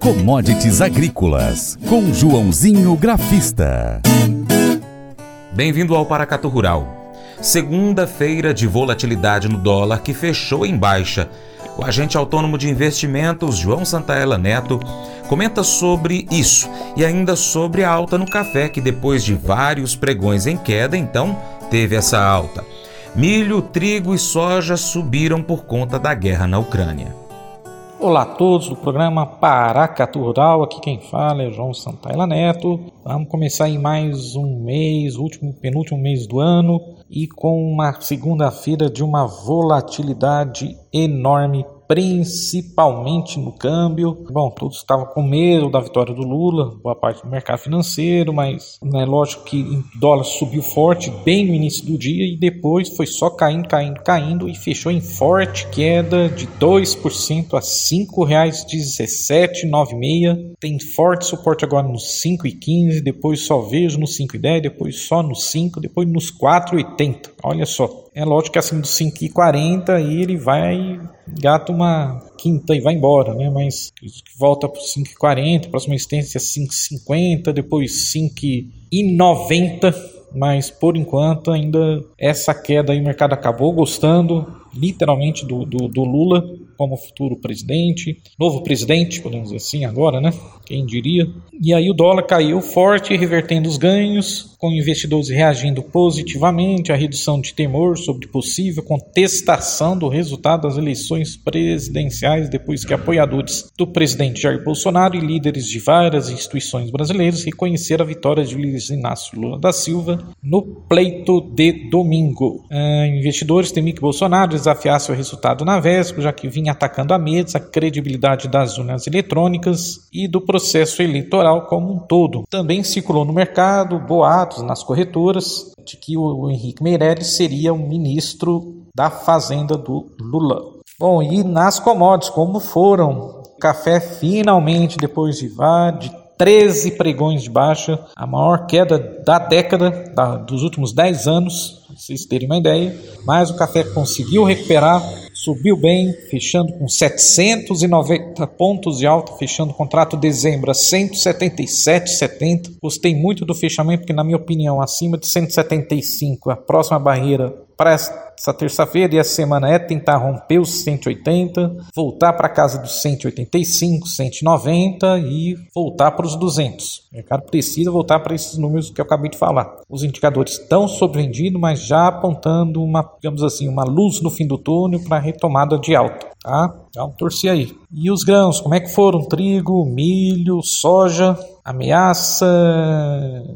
Commodities Agrícolas, com Joãozinho Grafista. Bem-vindo ao Paracato Rural. Segunda-feira de volatilidade no dólar que fechou em baixa. O agente autônomo de investimentos, João Santaella Neto, comenta sobre isso e ainda sobre a alta no café, que depois de vários pregões em queda, então teve essa alta. Milho, trigo e soja subiram por conta da guerra na Ucrânia. Olá a todos do programa Paracatu Rural, aqui quem fala é João Santaella Neto. Vamos começar em mais um mês, último, penúltimo mês do ano, e com uma segunda-feira de uma volatilidade enorme principalmente no câmbio. Bom, todos estavam com medo da vitória do Lula, boa parte do mercado financeiro, mas é né, lógico que o dólar subiu forte bem no início do dia e depois foi só caindo, caindo, caindo e fechou em forte queda de 2% a R$ 5,1796. Tem forte suporte agora nos 5,15, depois só vejo nos 5,10, depois só nos 5, depois nos 4,80. Olha só, é lógico que acima dos 5,40 aí ele vai, gata uma quinta e vai embora, né? Mas volta para 5,40, próxima existência 5,50, depois 5,90. Mas por enquanto ainda essa queda aí o mercado acabou gostando literalmente do, do, do Lula como futuro presidente, novo presidente, podemos dizer assim agora, né? Quem diria? E aí o dólar caiu forte, revertendo os ganhos, com investidores reagindo positivamente à redução de temor sobre possível contestação do resultado das eleições presidenciais, depois que apoiadores do presidente Jair Bolsonaro e líderes de várias instituições brasileiras reconheceram a vitória de Luiz Inácio Lula da Silva no pleito de domingo. Uh, investidores temem que Bolsonaro desafiasse o resultado na véspera, já que vinha atacando a mesa, a credibilidade das urnas eletrônicas e do processo eleitoral como um todo. Também circulou no mercado boatos nas corretoras de que o Henrique Meirelles seria o ministro da Fazenda do Lula. Bom, e nas commodities, como foram? Café finalmente, depois de, de 13 pregões de baixa, a maior queda da década, da, dos últimos 10 anos, vocês terem uma ideia. Mas o café conseguiu recuperar, subiu bem, fechando com 790 pontos de alta, fechando o contrato dezembro a 177,70. Gostei muito do fechamento, porque, na minha opinião, acima de 175, a próxima barreira para essa terça-feira e a semana é tentar romper os 180, voltar para casa dos 185, 190 e voltar para os 200. O mercado precisa voltar para esses números que eu acabei de falar. Os indicadores estão sobrevendidos, mas já apontando uma, digamos assim, uma luz no fim do túnel para a retomada de alta. Tá? Então, torcer aí. E os grãos, como é que foram? Trigo, milho, soja, ameaça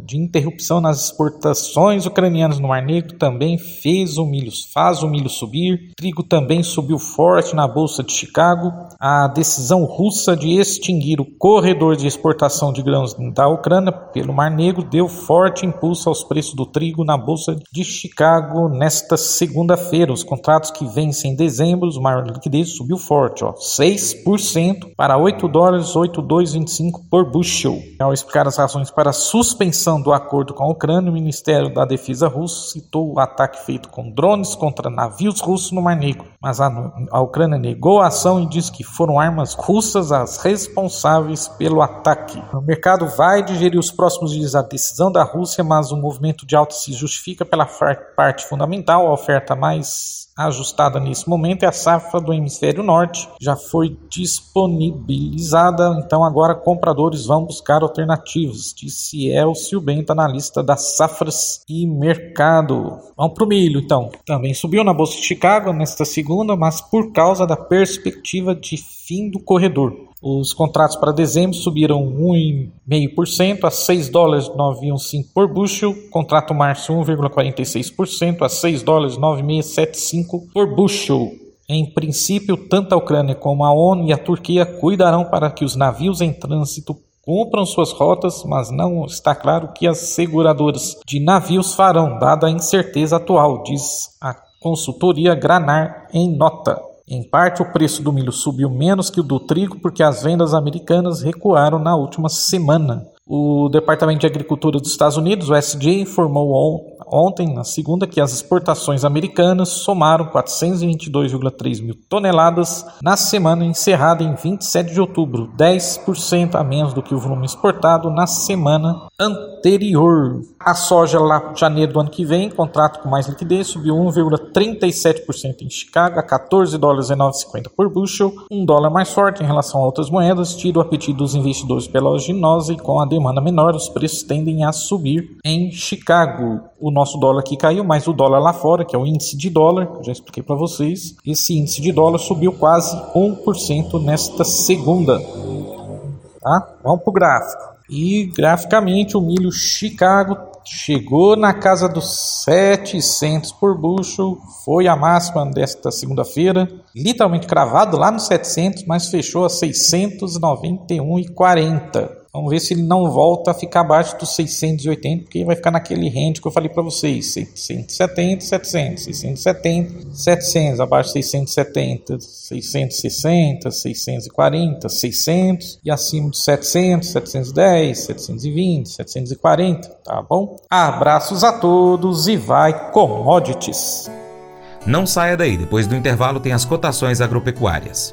de interrupção nas exportações ucranianas no Mar Negro também fez o milho, faz o milho subir. Trigo também subiu forte na bolsa de Chicago. A decisão russa de extinguir o corredor de exportação de grãos da Ucrânia pelo Mar Negro deu forte impulso aos preços do trigo na bolsa de Chicago nesta segunda-feira. Os contratos que vencem em dezembro, o maior liquidez subiu forte, ó, 6% para 8 dólares 8,225 por bushel. Ao explicar as razões para a suspensão do acordo com a Ucrânia, o Ministério da Defesa russo citou o ataque feito com drones contra navios russos no Mar Negro, mas a, a Ucrânia negou a ação e disse que foram armas russas as responsáveis pelo ataque. O mercado vai digerir os próximos dias a decisão da Rússia, mas o movimento de alta se justifica pela parte fundamental, a oferta mais ajustada nesse momento é a safra do hemisfério norte, já foi disponibilizada, então agora compradores vão buscar alternativas, disse Elcio Bento, analista das safras e mercado. Vamos para o milho então, também subiu na Bolsa de Chicago nesta segunda, mas por causa da perspectiva de fim do corredor. Os contratos para dezembro subiram 1,5% a 6 dólares 915 por bushel. Contrato março 1,46% a 6 dólares 9675 por bushel. Em princípio, tanto a Ucrânia como a ONU e a Turquia cuidarão para que os navios em trânsito cumpram suas rotas, mas não está claro o que as seguradoras de navios farão, dada a incerteza atual, diz a consultoria Granar em nota. Em parte, o preço do milho subiu menos que o do trigo porque as vendas americanas recuaram na última semana. O Departamento de Agricultura dos Estados Unidos, o USDA, informou ontem, na segunda, que as exportações americanas somaram 422,3 mil toneladas na semana encerrada em 27 de outubro, 10% a menos do que o volume exportado na semana anterior. A soja lá em janeiro do ano que vem, contrato com mais liquidez, subiu 1,37% em Chicago a 14 dólares e 9,50 por bushel, um dólar mais forte em relação a outras moedas, tira o apetite dos investidores pela oleaginosa e com a demanda menor, os preços tendem a subir em Chicago. O nosso dólar aqui caiu, mas o dólar lá fora, que é o índice de dólar, já expliquei para vocês, esse índice de dólar subiu quase 1% nesta segunda. Tá? Vamos para o gráfico. E graficamente o milho Chicago chegou na casa dos 700 por bushel, foi a máxima desta segunda-feira, literalmente cravado lá nos 700, mas fechou a 691,40. Vamos ver se ele não volta a ficar abaixo dos 680, porque vai ficar naquele range que eu falei para vocês: 670, 700, 670, 700, abaixo de 670, 660, 640, 600 e acima de 700, 710, 720, 740, tá bom? Abraços a todos e vai commodities. Não saia daí, depois do intervalo tem as cotações agropecuárias.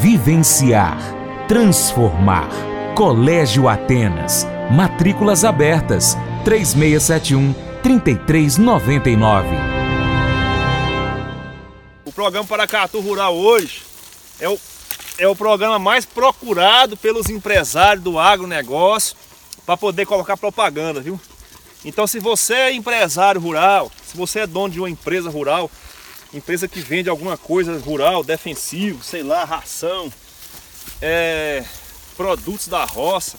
vivenciar, transformar. Colégio Atenas. Matrículas abertas. 3671 3399. O programa Paracatu Rural hoje é o, é o programa mais procurado pelos empresários do agronegócio para poder colocar propaganda, viu? Então, se você é empresário rural, se você é dono de uma empresa rural, empresa que vende alguma coisa rural, defensivo, sei lá, ração, é, produtos da roça,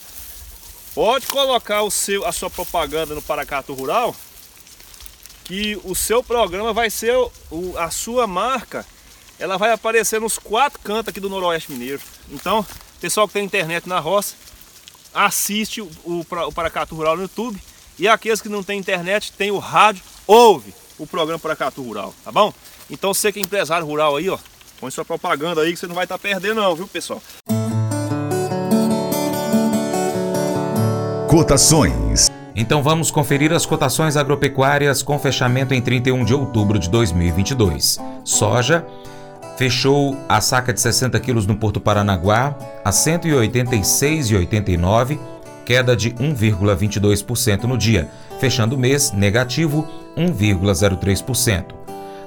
pode colocar o seu, a sua propaganda no Paracato Rural, que o seu programa vai ser o, a sua marca, ela vai aparecer nos quatro cantos aqui do Noroeste Mineiro. Então, pessoal que tem internet na roça, assiste o, o, Paracato Rural no YouTube. E aqueles que não têm internet, tem o rádio, ouve o programa Paracatu Rural, tá bom? Então você que é empresário rural aí, ó, põe sua propaganda aí que você não vai estar tá perdendo não, viu pessoal? Cotações. Então vamos conferir as cotações agropecuárias com fechamento em 31 de outubro de 2022. Soja fechou a saca de 60 quilos no Porto Paranaguá a 186,89, queda de 1,22% no dia, fechando o mês negativo 1,03%.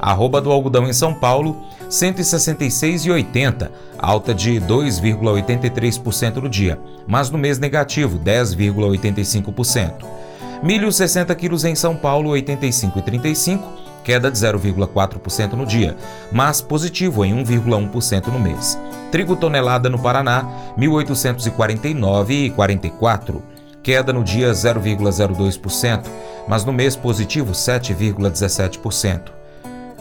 Arroba do algodão em São Paulo, 166,80, alta de 2,83% no dia, mas no mês negativo, 10,85%. Milho 60 quilos em São Paulo, 85,35, queda de 0,4% no dia, mas positivo em 1,1% no mês. Trigo tonelada no Paraná, 1.849,44, queda no dia 0,02%, mas no mês positivo 7,17%.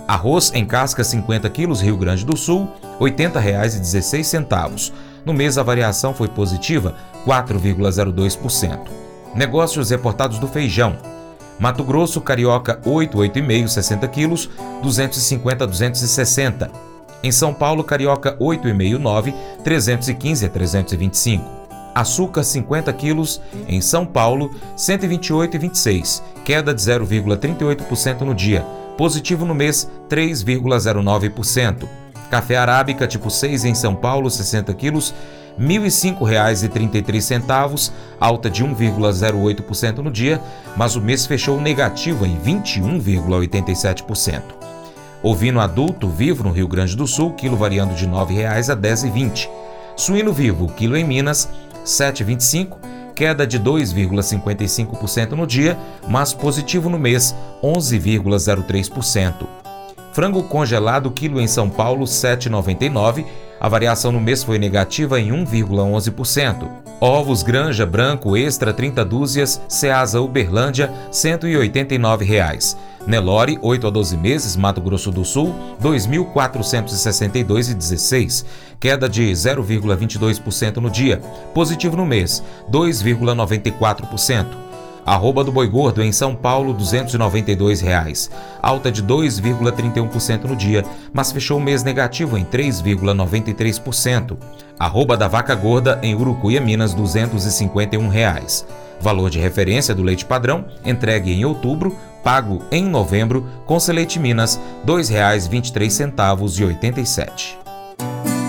Arroz em casca 50 quilos, Rio Grande do Sul, R$ 80,16. No mês a variação foi positiva, 4,02%. Negócios reportados do feijão. Mato Grosso, Carioca 8, 8,5, 60 quilos, 250 a 260. Em São Paulo, Carioca 8,5, 9, 315 a 325. Açúcar 50 quilos, em São Paulo 128,26, queda de 0,38% no dia positivo no mês 3,09%. Café arábica tipo 6 em São Paulo, 60 quilos, R$ 1.005,33, alta de 1,08% no dia, mas o mês fechou negativo em 21,87%. Ovino adulto vivo no Rio Grande do Sul, quilo variando de R$ 9,00 a R$ 10,20. Suíno vivo, quilo em Minas, R$ 7,25 queda de 2,55% no dia, mas positivo no mês, 11,03%. Frango congelado, quilo em São Paulo, 7,99. A variação no mês foi negativa em 1,11%. Ovos Granja Branco Extra 30 dúzias, Ceasa Uberlândia, 189 reais. Nelore, 8 a 12 meses, Mato Grosso do Sul, 2.462,16. Queda de 0,22% no dia. Positivo no mês, 2,94%. Arroba do boi gordo em São Paulo, 292 reais. Alta de 2,31% no dia, mas fechou o mês negativo em 3,93%. Arroba da vaca gorda em Urucuia, Minas, 251 reais. Valor de referência do leite padrão, entregue em outubro, pago em novembro, com Selete Minas, R$ 2,23,87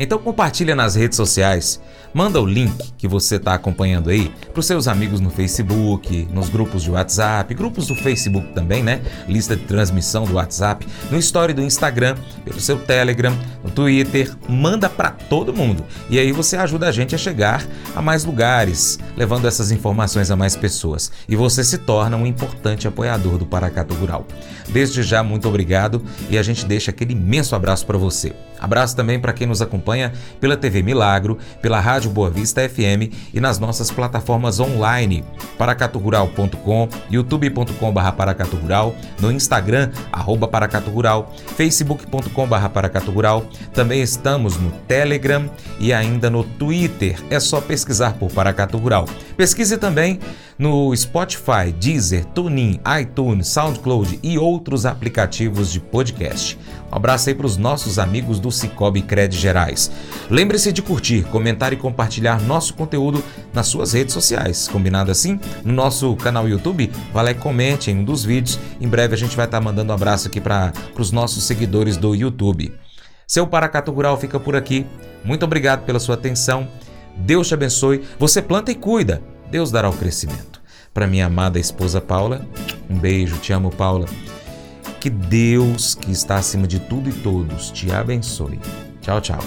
Então compartilha nas redes sociais Manda o link que você está acompanhando aí para os seus amigos no Facebook, nos grupos de WhatsApp, grupos do Facebook também, né? Lista de transmissão do WhatsApp, no story do Instagram, pelo seu Telegram, no Twitter. Manda para todo mundo. E aí você ajuda a gente a chegar a mais lugares, levando essas informações a mais pessoas. E você se torna um importante apoiador do Paracato Rural. Desde já, muito obrigado e a gente deixa aquele imenso abraço para você. Abraço também para quem nos acompanha pela TV Milagro, pela Rádio Boa Vista FM e nas nossas plataformas online, paracaturural.com, youtube.com.br paracaturural, no Instagram, arroba paracaturural, facebook.com.br paracaturural, também estamos no Telegram e ainda no Twitter, é só pesquisar por Paracatu Rural. Pesquise também no Spotify, Deezer, TuneIn, iTunes, SoundCloud e outros aplicativos de podcast. Um abraço aí para os nossos amigos do Cicobi Cred Gerais. Lembre-se de curtir, comentar e compartilhar nosso conteúdo nas suas redes sociais. Combinado assim? No nosso canal YouTube, vai lá e comente em um dos vídeos. Em breve a gente vai estar tá mandando um abraço aqui para os nossos seguidores do YouTube. Seu Paracato Rural fica por aqui. Muito obrigado pela sua atenção. Deus te abençoe. Você planta e cuida. Deus dará o crescimento. Para minha amada esposa Paula, um beijo, te amo, Paula. Que Deus, que está acima de tudo e todos, te abençoe. Tchau, tchau.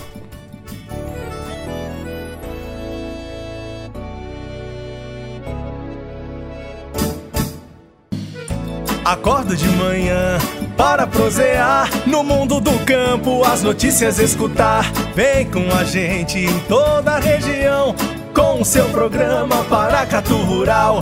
Acordo de manhã para prosear no mundo do campo, as notícias escutar. Vem com a gente em toda a região com o seu programa Paracatu Rural.